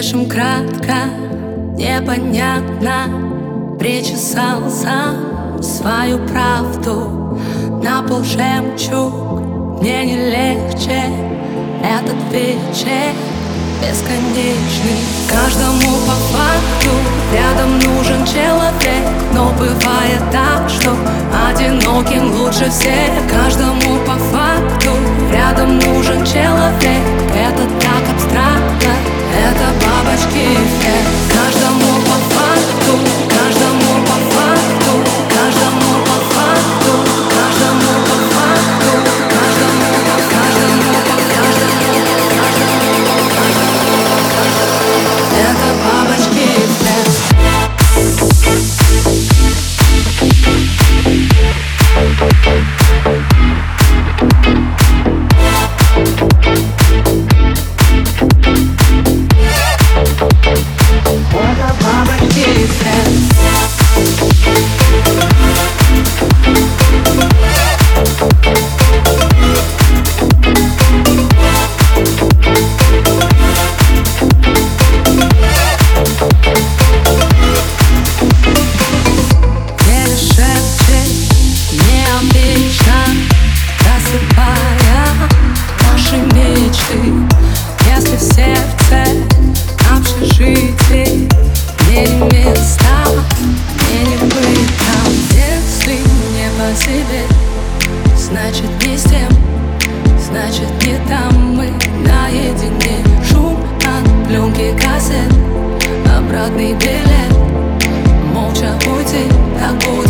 Слишком кратко, непонятно Причесал сам свою правду На пол жемчуг. Мне не легче Этот вечер бесконечный. Каждому по факту Рядом нужен человек Но бывает так, что Одиноким лучше всех. Каждому по факту Рядом нужен человек Эти места не быть там не по себе, значит не с тем Значит не там мы наедине Шум от кассет Обратный билет. Молча уйти, так будет